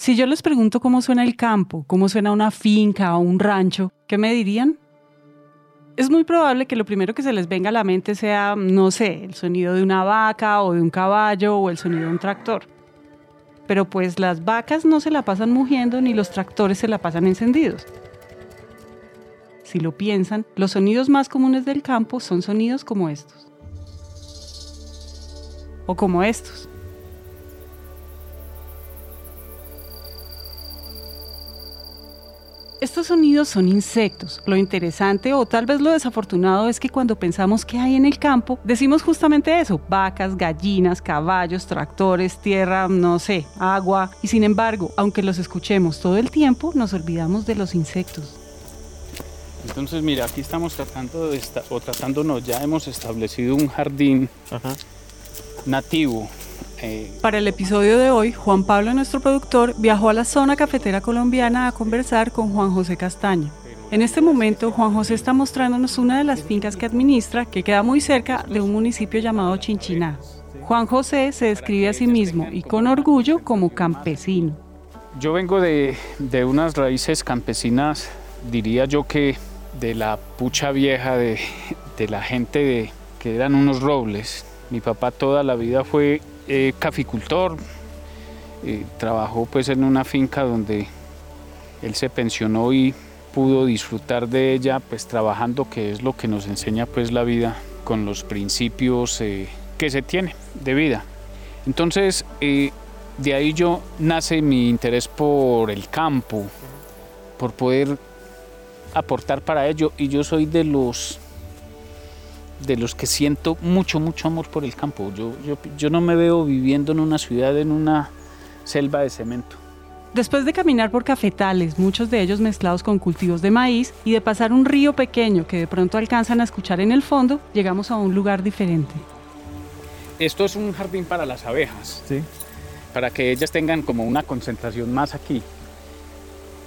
Si yo les pregunto cómo suena el campo, cómo suena una finca o un rancho, ¿qué me dirían? Es muy probable que lo primero que se les venga a la mente sea, no sé, el sonido de una vaca o de un caballo o el sonido de un tractor. Pero pues las vacas no se la pasan mugiendo ni los tractores se la pasan encendidos. Si lo piensan, los sonidos más comunes del campo son sonidos como estos. O como estos. Estos sonidos son insectos. Lo interesante o tal vez lo desafortunado es que cuando pensamos qué hay en el campo, decimos justamente eso, vacas, gallinas, caballos, tractores, tierra, no sé, agua. Y sin embargo, aunque los escuchemos todo el tiempo, nos olvidamos de los insectos. Entonces, mira, aquí estamos tratando de o tratándonos, ya hemos establecido un jardín nativo Para el episodio de hoy, Juan Pablo, nuestro productor, viajó a la zona cafetera colombiana a conversar con Juan José Castaño. En este momento, Juan José está mostrándonos una de las fincas que administra, que queda muy cerca de un municipio llamado Chinchiná. Juan José se describe a sí mismo y con orgullo como campesino. Yo vengo de, de unas raíces campesinas, diría yo que de la pucha vieja de, de la gente de, que eran unos robles. Mi papá toda la vida fue eh, caficultor, eh, trabajó pues en una finca donde él se pensionó y pudo disfrutar de ella pues trabajando que es lo que nos enseña pues la vida con los principios eh, que se tiene de vida. Entonces de ahí yo nace mi interés por el campo, por poder aportar para ello y yo soy de los de los que siento mucho, mucho amor por el campo. Yo, yo, yo no me veo viviendo en una ciudad, en una selva de cemento. Después de caminar por cafetales, muchos de ellos mezclados con cultivos de maíz, y de pasar un río pequeño que de pronto alcanzan a escuchar en el fondo, llegamos a un lugar diferente. Esto es un jardín para las abejas, ¿sí? para que ellas tengan como una concentración más aquí.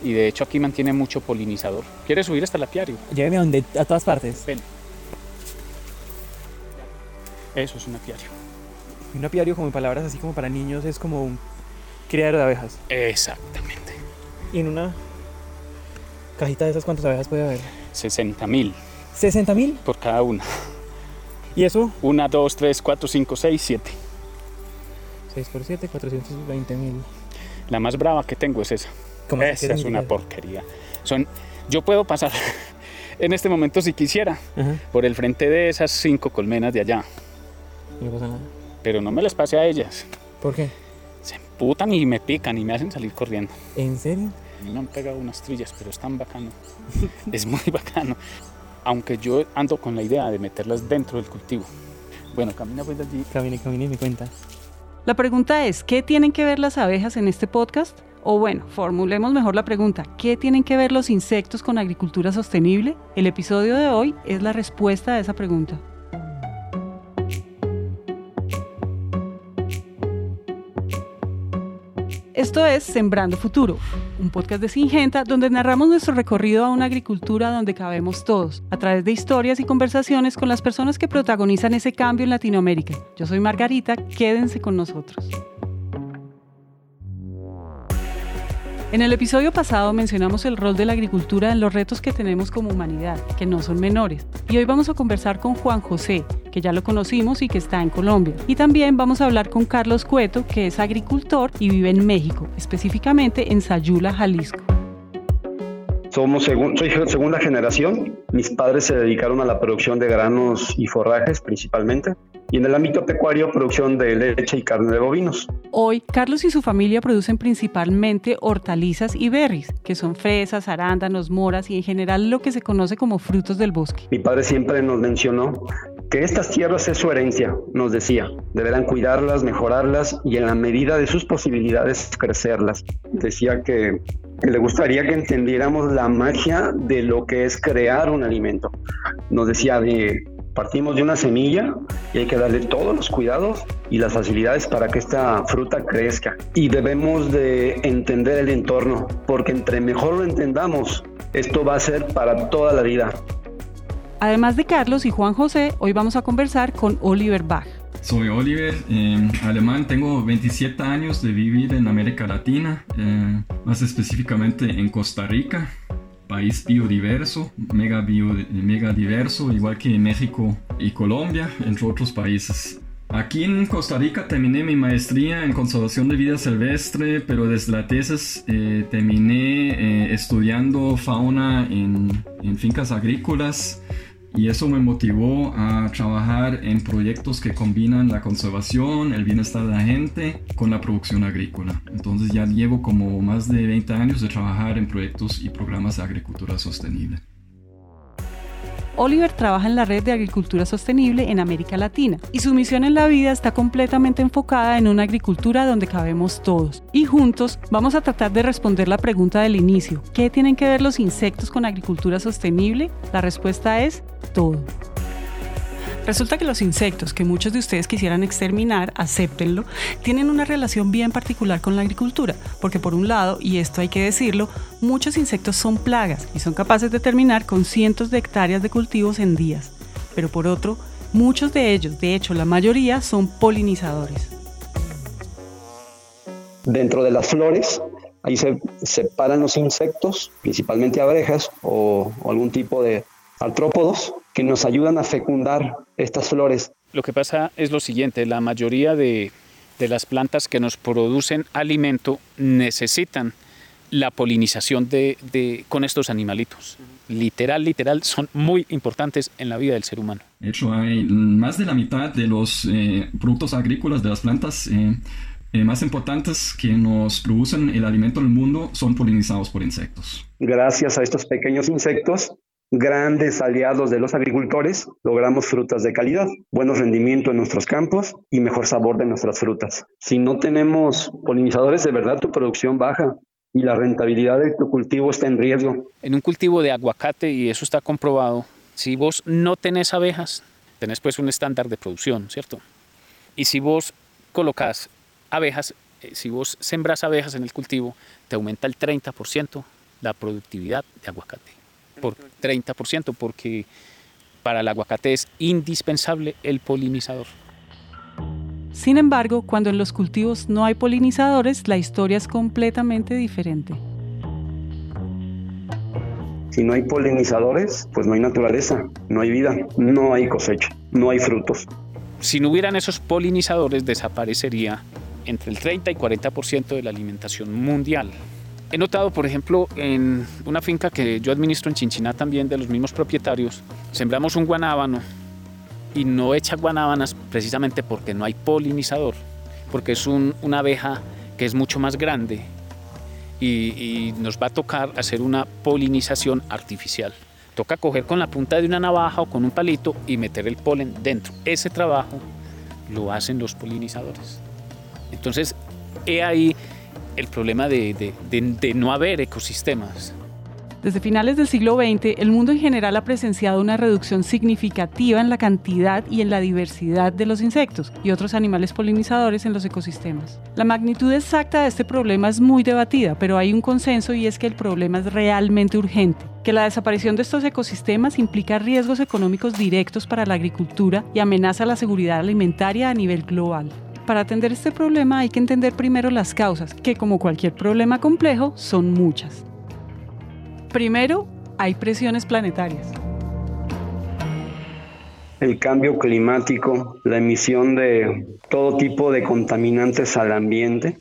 Y de hecho aquí mantiene mucho polinizador. ¿Quieres subir hasta el apiario? Lléveme a, donde, a todas partes. Ven. Eso es un apiario. Un apiario, como en palabras así como para niños, es como un criadero de abejas. Exactamente. ¿Y en una cajita de esas cuántas abejas puede haber? 60 mil. ¿60 mil? Por cada una. ¿Y eso? Una, dos, tres, cuatro, cinco, seis, siete. 6 por 7, 420 mil. La más brava que tengo es esa. ¿Cómo esa es una porquería. Son, yo puedo pasar en este momento si quisiera por el frente de esas cinco colmenas de allá. No pasa nada. Pero no me las pase a ellas. ¿Por qué? Se emputan y me pican y me hacen salir corriendo. ¿En serio? me han pegado unas trillas, pero es tan bacano. es muy bacano. Aunque yo ando con la idea de meterlas dentro del cultivo. Bueno, camina pues allí. Camine, camine y me cuenta. La pregunta es, ¿qué tienen que ver las abejas en este podcast? O bueno, formulemos mejor la pregunta, ¿qué tienen que ver los insectos con agricultura sostenible? El episodio de hoy es la respuesta a esa pregunta. Esto es Sembrando Futuro, un podcast de Singenta donde narramos nuestro recorrido a una agricultura donde cabemos todos, a través de historias y conversaciones con las personas que protagonizan ese cambio en Latinoamérica. Yo soy Margarita, quédense con nosotros. En el episodio pasado mencionamos el rol de la agricultura en los retos que tenemos como humanidad, que no son menores. Y hoy vamos a conversar con Juan José, que ya lo conocimos y que está en Colombia. Y también vamos a hablar con Carlos Cueto, que es agricultor y vive en México, específicamente en Sayula, Jalisco. Somos soy segunda generación. Mis padres se dedicaron a la producción de granos y forrajes principalmente y en el ámbito pecuario producción de leche y carne de bovinos. Hoy, Carlos y su familia producen principalmente hortalizas y berries, que son fresas, arándanos, moras y en general lo que se conoce como frutos del bosque. Mi padre siempre nos mencionó que estas tierras es su herencia, nos decía. Deberán cuidarlas, mejorarlas y en la medida de sus posibilidades crecerlas. Decía que le gustaría que entendiéramos la magia de lo que es crear un alimento. Nos decía de Partimos de una semilla y hay que darle todos los cuidados y las facilidades para que esta fruta crezca. Y debemos de entender el entorno, porque entre mejor lo entendamos, esto va a ser para toda la vida. Además de Carlos y Juan José, hoy vamos a conversar con Oliver Bach. Soy Oliver, eh, alemán, tengo 27 años de vivir en América Latina, eh, más específicamente en Costa Rica, país biodiverso, mega, bio, mega diverso, igual que México y Colombia, entre otros países. Aquí en Costa Rica terminé mi maestría en conservación de vida silvestre, pero desde la tesis eh, terminé estudiando fauna en, en fincas agrícolas y eso me motivó a trabajar en proyectos que combinan la conservación, el bienestar de la gente con la producción agrícola. Entonces ya llevo como más de 20 años de trabajar en proyectos y programas de agricultura sostenible. Oliver trabaja en la red de agricultura sostenible en América Latina y su misión en la vida está completamente enfocada en una agricultura donde cabemos todos. Y juntos vamos a tratar de responder la pregunta del inicio. ¿Qué tienen que ver los insectos con agricultura sostenible? La respuesta es todo. Resulta que los insectos que muchos de ustedes quisieran exterminar, acéptenlo, tienen una relación bien particular con la agricultura, porque por un lado, y esto hay que decirlo, muchos insectos son plagas y son capaces de terminar con cientos de hectáreas de cultivos en días. Pero por otro, muchos de ellos, de hecho la mayoría, son polinizadores. Dentro de las flores, ahí se separan los insectos, principalmente abejas o algún tipo de artrópodos, que nos ayudan a fecundar estas flores. Lo que pasa es lo siguiente, la mayoría de, las plantas que nos producen alimento necesitan la polinización de, con estos animalitos. Literal, literal, son muy importantes en la vida del ser humano. De hecho, hay más de la mitad de los eh, productos agrícolas de las plantas eh, eh, más importantes que nos producen el alimento en el mundo son polinizados por insectos. Gracias a estos pequeños insectos grandes aliados de los agricultores, logramos frutas de calidad, buenos rendimientos en nuestros campos y mejor sabor de nuestras frutas. Si no tenemos polinizadores, de verdad tu producción baja y la rentabilidad de tu cultivo está en riesgo. En un cultivo de aguacate, y eso está comprobado, si vos no tenés abejas, tenés pues un estándar de producción, ¿cierto? Y si vos colocas abejas, eh, si vos sembras abejas en el cultivo, te aumenta el 30% la productividad de aguacate por 30%, porque para el aguacate es indispensable el polinizador. Sin embargo, cuando en los cultivos no hay polinizadores, la historia es completamente diferente. Si no hay polinizadores, pues no hay naturaleza, no hay vida, no hay cosecha, no hay frutos. Si no hubieran esos polinizadores, desaparecería entre el 30 y 40% de la alimentación mundial. He notado, por ejemplo, en una finca que yo administro en Chinchiná también, de los mismos propietarios, sembramos un guanábano y no echa guanábanas precisamente porque no hay polinizador, porque es una abeja que es mucho más grande y, y, nos va a tocar hacer una polinización artificial. Toca coger con la punta de una navaja o con un palito y meter el polen dentro. Ese trabajo lo hacen los polinizadores. Entonces, he ahí el problema de, no haber ecosistemas. Desde finales del siglo XX, el mundo en general ha presenciado una reducción significativa en la cantidad y en la diversidad de los insectos y otros animales polinizadores en los ecosistemas. La magnitud exacta de este problema es muy debatida, pero hay un consenso y es que el problema es realmente urgente, que la desaparición de estos ecosistemas implica riesgos económicos directos para la agricultura y amenaza la seguridad alimentaria a nivel global. Para atender este problema hay que entender primero las causas, que como cualquier problema complejo son muchas. Primero, hay presiones planetarias. El cambio climático, la emisión de todo tipo de contaminantes al ambiente,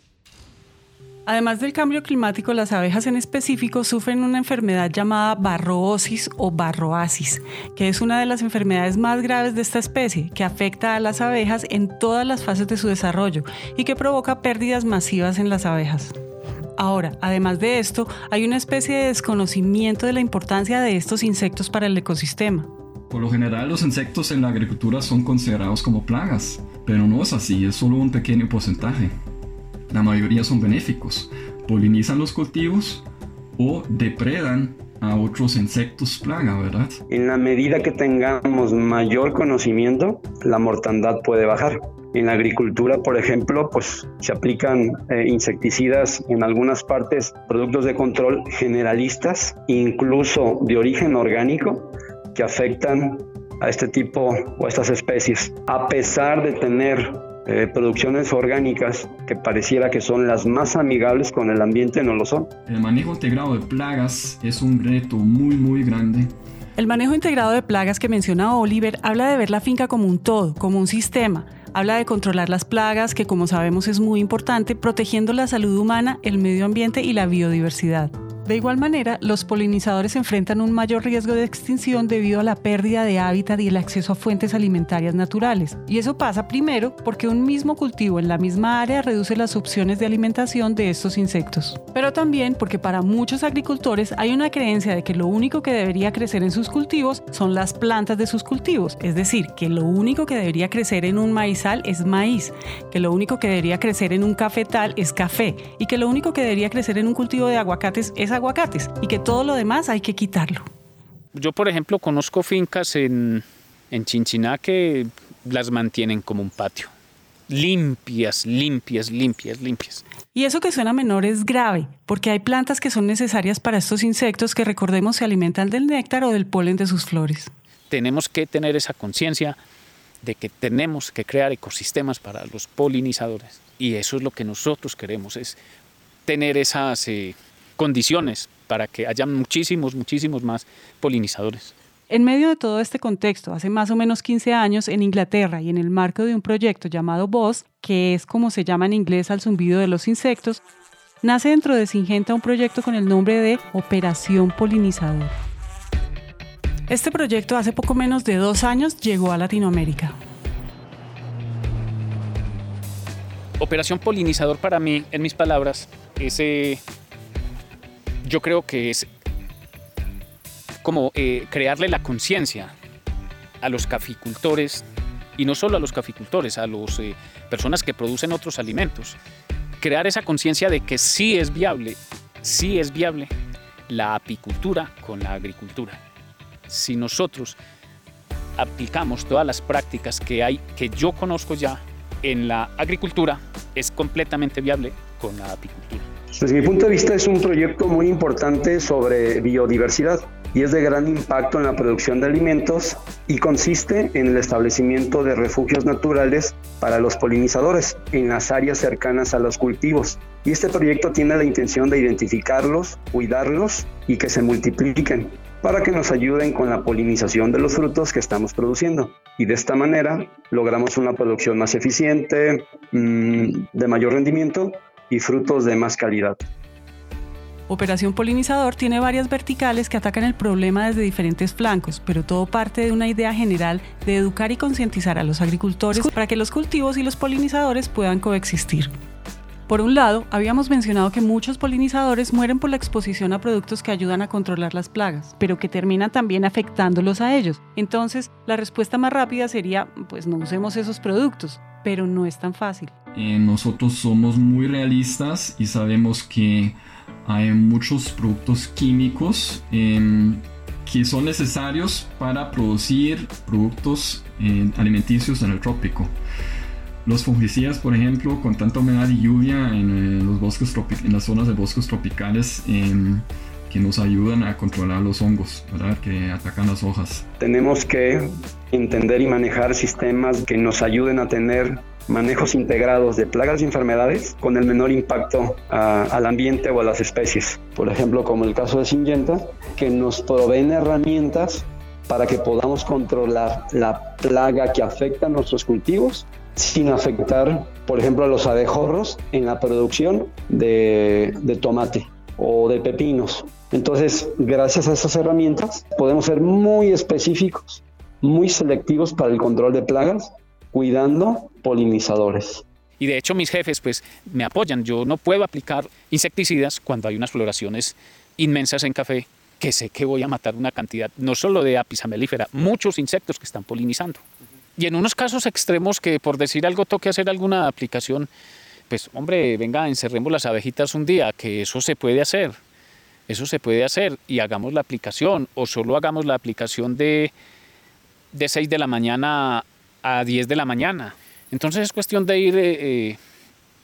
Además del cambio climático, las abejas en específico sufren una enfermedad llamada barroosis o barroasis, que es una de las enfermedades más graves de esta especie, que afecta a las abejas en todas las fases de su desarrollo y que provoca pérdidas masivas en las abejas. Ahora, además de esto, hay una especie de desconocimiento de la importancia de estos insectos para el ecosistema. Por lo general, los insectos en la agricultura son considerados como plagas, pero no es así, es solo un pequeño porcentaje la mayoría son benéficos. Polinizan los cultivos o depredan a otros insectos plaga, ¿verdad? En la medida que tengamos mayor conocimiento, la mortandad puede bajar. En la agricultura, por ejemplo, pues se aplican eh, insecticidas en algunas partes, productos de control generalistas, incluso de origen orgánico, que afectan a este tipo o a estas especies, a pesar de tener eh, producciones orgánicas que pareciera que son las más amigables con el ambiente, no lo son. El manejo integrado de plagas es un reto muy, muy grande. El manejo integrado de plagas que menciona Oliver habla de ver la finca como un todo, como un sistema. Habla de controlar las plagas, que como sabemos es muy importante, protegiendo la salud humana, el medio ambiente y la biodiversidad. De igual manera, los polinizadores enfrentan un mayor riesgo de extinción debido a la pérdida de hábitat y el acceso a fuentes alimentarias naturales. Y eso pasa primero porque un mismo cultivo en la misma área reduce las opciones de alimentación de estos insectos. Pero también porque para muchos agricultores hay una creencia de que lo único que debería crecer en sus cultivos son las plantas de sus cultivos. Es decir, que lo único que debería crecer en un maizal es maíz, que lo único que debería crecer en un cafetal es café y que lo único que debería crecer en un cultivo de aguacates es aguacates y que todo lo demás hay que quitarlo. Yo, por ejemplo, conozco fincas en, en Chinchiná que las mantienen como un patio. Limpias, limpias, limpias, limpias. Y eso que suena menor es grave, porque hay plantas que son necesarias para estos insectos que recordemos se alimentan del néctar o del polen de sus flores. Tenemos que tener esa conciencia de que tenemos que crear ecosistemas para los polinizadores. Y eso es lo que nosotros queremos, es tener esas eh, condiciones para que haya muchísimos, muchísimos más polinizadores. En medio de todo este contexto, hace más o menos 15 años en Inglaterra y en el marco de un proyecto llamado BOSS, que es como se llama en inglés al zumbido de los insectos, nace dentro de Singenta un proyecto con el nombre de Operación Polinizador. Este proyecto hace poco menos de dos años llegó a Latinoamérica. Operación Polinizador para mí, en mis palabras, es eh, yo creo que es como eh, crearle la conciencia a los caficultores y no solo a los caficultores, a las eh, personas que producen otros alimentos. Crear esa conciencia de que sí es viable, sí es viable la apicultura con la agricultura. Si nosotros aplicamos todas las prácticas que hay, que yo conozco ya en la agricultura, es completamente viable con la apicultura. Desde mi punto de vista es un proyecto muy importante sobre biodiversidad y es de gran impacto en la producción de alimentos y consiste en el establecimiento de refugios naturales para los polinizadores en las áreas cercanas a los cultivos. Y este proyecto tiene la intención de identificarlos, cuidarlos y que se multipliquen para que nos ayuden con la polinización de los frutos que estamos produciendo. Y de esta manera logramos una producción más eficiente, mm, de mayor rendimiento y frutos de más calidad. Operación Polinizador tiene varias verticales que atacan el problema desde diferentes flancos, pero todo parte de una idea general de educar y concientizar a los agricultores para que los cultivos y los polinizadores puedan coexistir. Por un lado, habíamos mencionado que muchos polinizadores mueren por la exposición a productos que ayudan a controlar las plagas, pero que terminan también afectándolos a ellos. Entonces, la respuesta más rápida sería, pues no usemos esos productos, pero no es tan fácil. Eh, nosotros somos muy realistas y sabemos que hay muchos productos químicos em, que son necesarios para producir productos eh, alimenticios en el trópico. Los fungicidas, por ejemplo, con tanta humedad y lluvia en, eh, los bosques en las zonas de bosques tropicales, em, que nos ayudan a controlar los hongos, ¿verdad? Que atacan las hojas. Tenemos que entender y manejar sistemas que nos ayuden a tener manejos integrados de plagas y enfermedades con el menor impacto al ambiente o a las especies. Por ejemplo, como el caso de Syngenta, que nos proveen herramientas para que podamos controlar la plaga que afecta a nuestros cultivos sin afectar, por ejemplo, a los abejorros en la producción de, de tomate o de pepinos. Entonces, gracias a esas herramientas, podemos ser muy específicos, muy selectivos para el control de plagas, cuidando polinizadores. Y de hecho mis jefes pues me apoyan. Yo no puedo aplicar insecticidas cuando hay unas floraciones inmensas en café que sé que voy a matar una cantidad, no solo de apis amelífera, muchos insectos que están polinizando. Y en unos casos extremos que por decir algo toque hacer alguna aplicación, pues hombre, venga, encerremos las abejitas un día, que eso se puede hacer. Eso se puede hacer y hagamos la aplicación o solo hagamos la aplicación de, de 6 de la mañana a 10 de la mañana. Entonces es cuestión de ir eh, eh,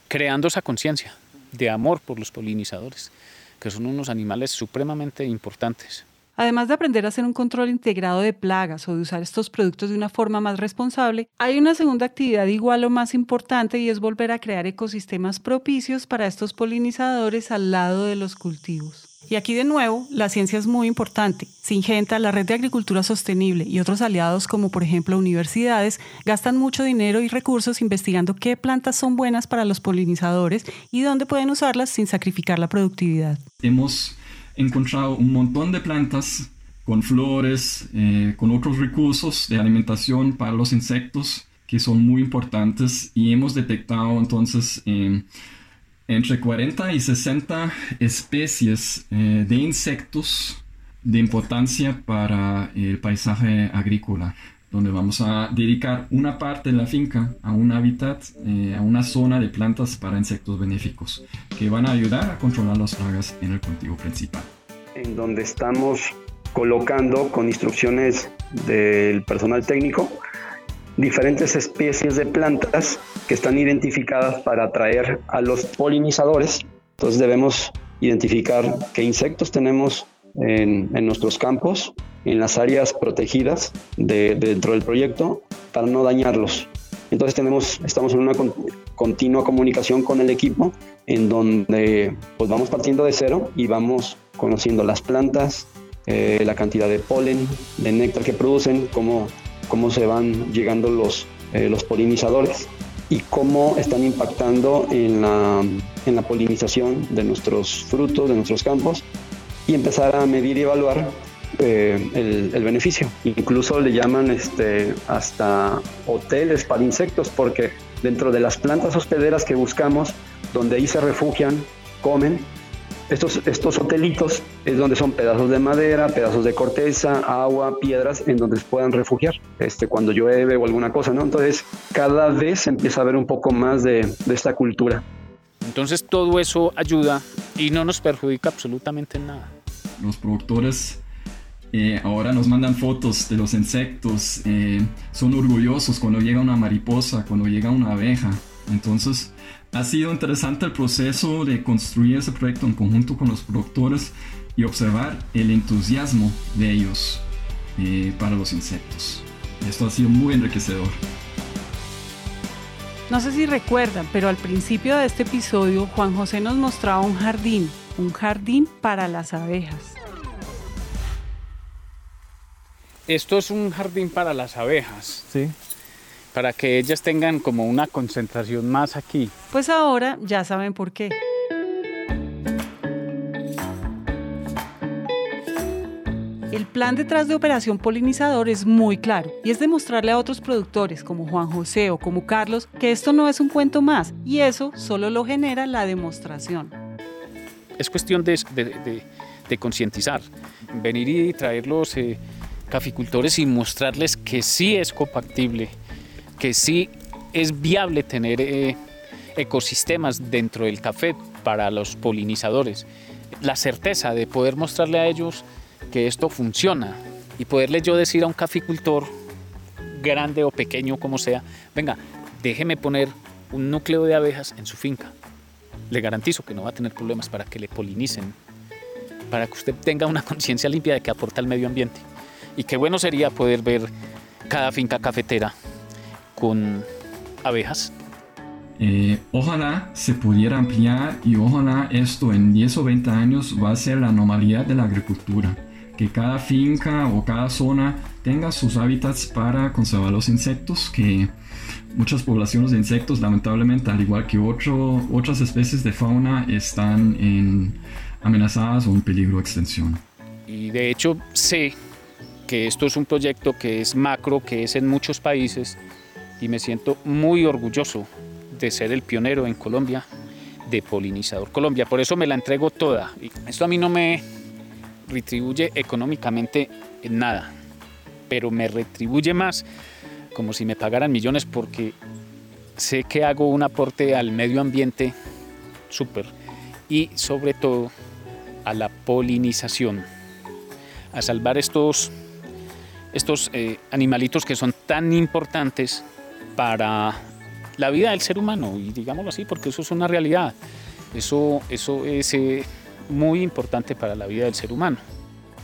creando esa conciencia de amor por los polinizadores, que son unos animales supremamente importantes. Además de aprender a hacer un control integrado de plagas o de usar estos productos de una forma más responsable, hay una segunda actividad igual o más importante y es volver a crear ecosistemas propicios para estos polinizadores al lado de los cultivos. Y aquí de nuevo, la ciencia es muy importante. Singenta, la Red de Agricultura Sostenible y otros aliados como por ejemplo universidades gastan mucho dinero y recursos investigando qué plantas son buenas para los polinizadores y dónde pueden usarlas sin sacrificar la productividad. Hemos encontrado un montón de plantas con flores, eh, con otros recursos de alimentación para los insectos que son muy importantes y hemos detectado entonces eh, entre 40 y 60 especies eh, de insectos de importancia para el paisaje agrícola donde vamos a dedicar una parte de la finca a un hábitat, a una zona de plantas para insectos benéficos, que van a ayudar a controlar las plagas en el cultivo principal. En donde estamos colocando con instrucciones del personal técnico diferentes especies de plantas que están identificadas para atraer a los polinizadores. Entonces debemos identificar qué insectos tenemos en, nuestros campos, en las áreas protegidas de, dentro del proyecto, para no dañarlos. Entonces tenemos, estamos en una continua comunicación con el equipo, en donde pues vamos partiendo de cero y vamos conociendo las plantas, eh, la cantidad de polen, de néctar que producen, cómo, cómo se van llegando los, eh, los polinizadores y cómo están impactando en la, en la polinización de nuestros frutos, de nuestros campos y empezar a medir y evaluar eh, el, el, beneficio. Incluso le llaman este, hasta hoteles para insectos porque dentro de las plantas hospederas que buscamos, donde ahí se refugian, comen, estos, estos hotelitos es donde son pedazos de madera, pedazos de corteza, agua, piedras, en donde se puedan refugiar este, cuando llueve o alguna cosa, ¿no? Entonces, cada vez empieza a haber un poco más de, de esta cultura. Entonces, todo eso ayuda y no nos perjudica absolutamente nada. Los productores eh, ahora nos mandan fotos de los insectos, eh, son orgullosos cuando llega una mariposa, cuando llega una abeja. Entonces, ha sido interesante el proceso de construir ese proyecto en conjunto con los productores y observar el entusiasmo de ellos eh, para los insectos. Esto ha sido muy enriquecedor. No sé si recuerdan, pero al principio de este episodio Juan José nos mostraba un jardín, un jardín para las abejas. Esto es un jardín para las abejas. Sí para que ellas tengan como una concentración más aquí. Pues ahora ya saben por qué. El plan detrás de Operación Polinizador es muy claro y es demostrarle a otros productores como Juan José o como Carlos que esto no es un cuento más y eso solo lo genera la demostración. Es cuestión de, concientizar, venir y traer los eh, caficultores y mostrarles que sí es compatible que sí es viable tener eh, ecosistemas dentro del café para los polinizadores. La certeza de poder mostrarle a ellos que esto funciona y poderle yo decir a un caficultor, grande o pequeño como sea, venga, déjeme poner un núcleo de abejas en su finca. Le garantizo que no va a tener problemas para que le polinicen, para que usted tenga una conciencia limpia de que aporta al medio ambiente. Y qué bueno sería poder ver cada finca cafetera con abejas? Eh, ojalá se pudiera ampliar y ojalá esto en 10 o 20 años va a ser la normalidad de la agricultura. Que cada finca o cada zona tenga sus hábitats para conservar los insectos, que muchas poblaciones de insectos lamentablemente, al igual que otro, otras especies de fauna, están en amenazadas o en peligro de extinción. Y de hecho sé que esto es un proyecto que es macro, que es en muchos países y me siento muy orgulloso de ser el pionero en Colombia de Polinizador Colombia. Por eso me la entrego toda. Esto a mí no me retribuye económicamente en nada, pero me retribuye más como si me pagaran millones porque sé que hago un aporte al medio ambiente súper y sobre todo a la polinización, a salvar estos, estos eh, animalitos que son tan importantes para la vida del ser humano, y digámoslo así, porque eso es una realidad. Eso, eso es eh, muy importante para la vida del ser humano.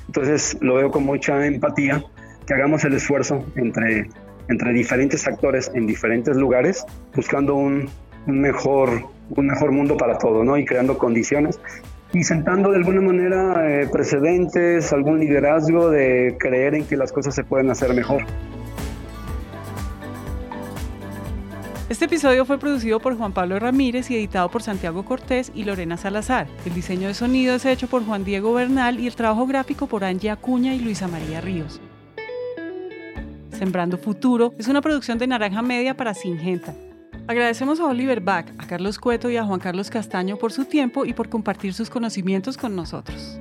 Entonces lo veo con mucha empatía, que hagamos el esfuerzo entre, entre diferentes actores en diferentes lugares, buscando un, un mejor, un mejor mundo para todo, ¿no? Y creando condiciones y sentando de alguna manera eh, precedentes, algún liderazgo de creer en que las cosas se pueden hacer mejor. Este episodio fue producido por Juan Pablo Ramírez y editado por Santiago Cortés y Lorena Salazar. El diseño de sonido es hecho por Juan Diego Bernal y el trabajo gráfico por Angie Acuña y Luisa María Ríos. Sembrando Futuro es una producción de Naranja Media para Singenta. Agradecemos a Oliver Bach, a Carlos Cueto y a Juan Carlos Castaño por su tiempo y por compartir sus conocimientos con nosotros.